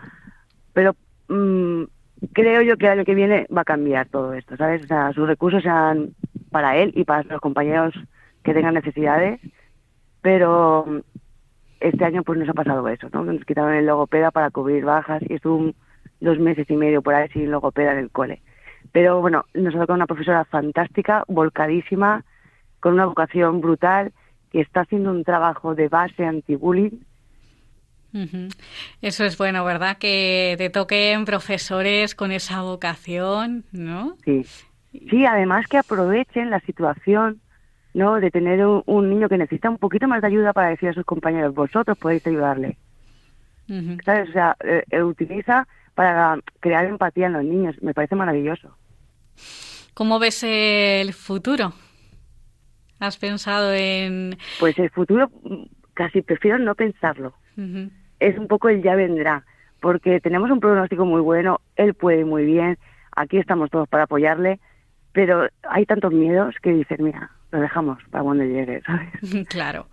pero Mm, creo yo que el año que viene va a cambiar todo esto, ¿sabes? O sea, sus recursos sean para él y para los compañeros que tengan necesidades, pero mm, este año pues nos ha pasado eso, ¿no? Nos quitaron el logopeda para cubrir bajas y estuvo dos meses y medio por ahí sin logopeda en el cole. Pero bueno, nos ha tocado una profesora fantástica, volcadísima, con una vocación brutal, que está haciendo un trabajo de base anti-bullying eso es bueno, ¿verdad? Que te toquen profesores con esa vocación, ¿no? Sí. Sí, además que aprovechen la situación, ¿no? De tener un, niño que necesita un poquito más de ayuda para decir a sus compañeros, vosotros podéis ayudarle. ¿Sabes? O sea, eh, eh, utiliza para crear empatía en los niños. Me parece maravilloso. ¿Cómo ves el futuro? ¿Has pensado en...? Pues el futuro mm, casi prefiero no pensarlo es un poco el ya vendrá, porque tenemos un pronóstico muy bueno, él puede muy bien, aquí estamos todos para apoyarle, pero hay tantos miedos que dicen, mira, lo dejamos para cuando llegue, ¿sabes? *laughs* Claro.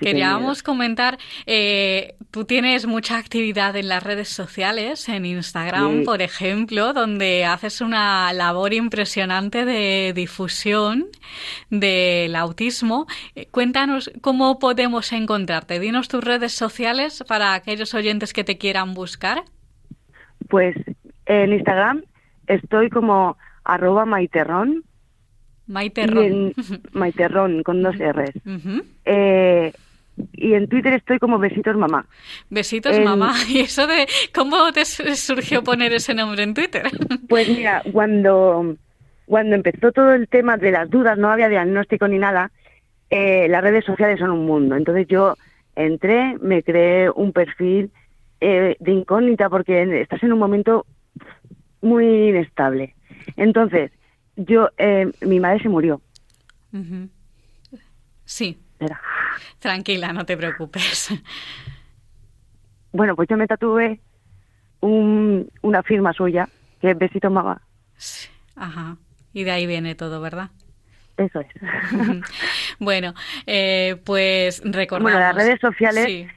Queríamos comentar, eh, tú tienes mucha actividad en las redes sociales, en Instagram, por ejemplo, donde haces una labor impresionante de difusión del autismo. Eh, cuéntanos cómo podemos encontrarte. Dinos tus redes sociales para aquellos oyentes que te quieran buscar. Pues en Instagram estoy como arroba maiterrón Maiterrón. Maiterrón, con dos R's. eh, y en Twitter estoy como Besitos Mamá. Besitos Mamá. *laughs* ¿Y eso de cómo te surgió poner ese nombre en Twitter? *laughs* Pues mira, cuando, cuando empezó todo el tema de las dudas, no había diagnóstico ni nada, eh, las redes sociales son un mundo. Entonces yo entré, me creé un perfil eh, de incógnita porque estás en un momento muy inestable. Entonces, yo, eh, mi madre se murió. Sí. Tranquila, no te preocupes. Bueno, pues yo me tatué un, una firma suya, que es Besito Mamá. Ajá. Y de ahí viene todo, ¿verdad? Eso es. bueno, eh, pues recordamos... Bueno, las redes sociales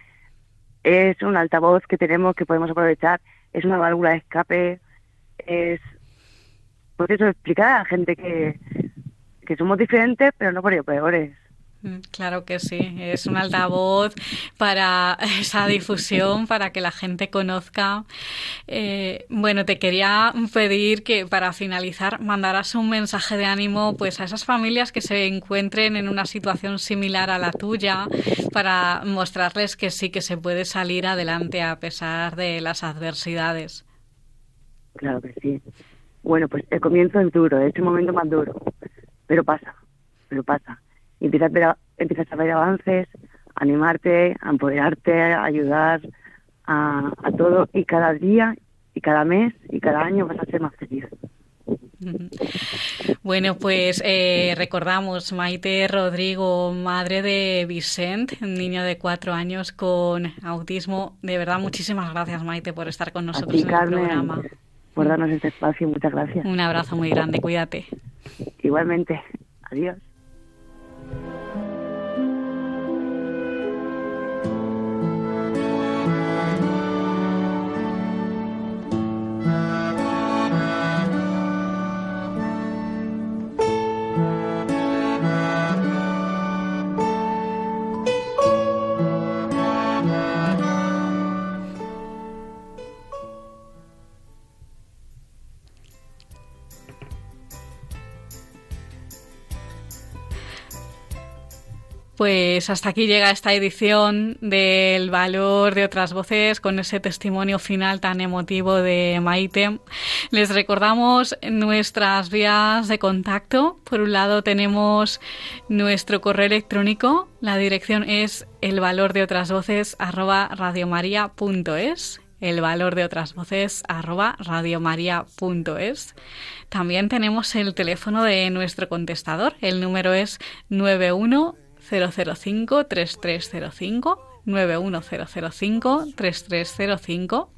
es un altavoz que tenemos que podemos aprovechar, es una válvula de escape, es... Pues eso, explicar a la gente que, que somos diferentes, pero no por ello peores. Mm, claro que sí, es un altavoz para *laughs* esa difusión, para que la gente conozca. Eh, bueno, te quería pedir que para finalizar mandaras un mensaje de ánimo pues a esas familias que se encuentren en una situación similar a la tuya, para mostrarles que sí que se puede salir adelante a pesar de las adversidades. Claro que sí. Bueno, pues el comienzo es duro, es el momento más duro, pero pasa, pero pasa y empiezas a ver, empiezas a ver avances, animarte, a empoderarte, a ayudar a, todo y cada día y cada mes y cada año vas a ser más feliz. Bueno, pues eh, recordamos Maite Rodrigo, madre de Vicente, un niño de cuatro años con autismo. De verdad, muchísimas gracias Maite por estar con nosotros en el programa. Por darnos este espacio, muchas gracias. Un abrazo muy grande, cuídate. Igualmente, adiós. Pues hasta aquí llega esta edición del valor de otras voces con ese testimonio final tan emotivo de Maite. Les recordamos nuestras vías de contacto. Por un lado tenemos nuestro correo electrónico. La dirección es el valor de otras voces arroba el valor de otras voces arroba radiomaria.es. También tenemos el teléfono de nuestro contestador. El número es 91 005 3305 91005 3305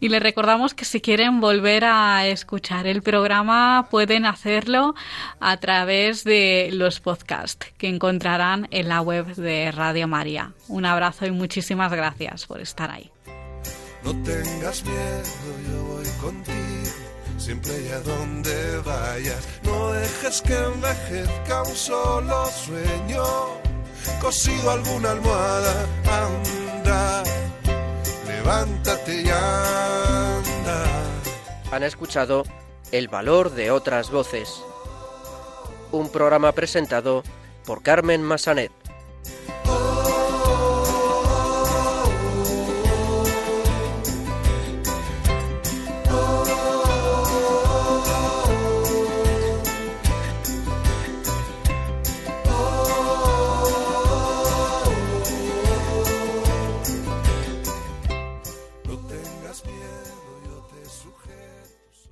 y les recordamos que si quieren volver a escuchar el programa pueden hacerlo a través de los podcasts que encontrarán en la web de Radio María. Un abrazo y muchísimas gracias por estar ahí. No tengas miedo, yo voy contigo, siempre y a donde vayas. No dejes que envejezca un solo sueño cosido alguna almohada, anda, levántate y anda. Han escuchado El valor de otras voces, un programa presentado por Carmen Massanet.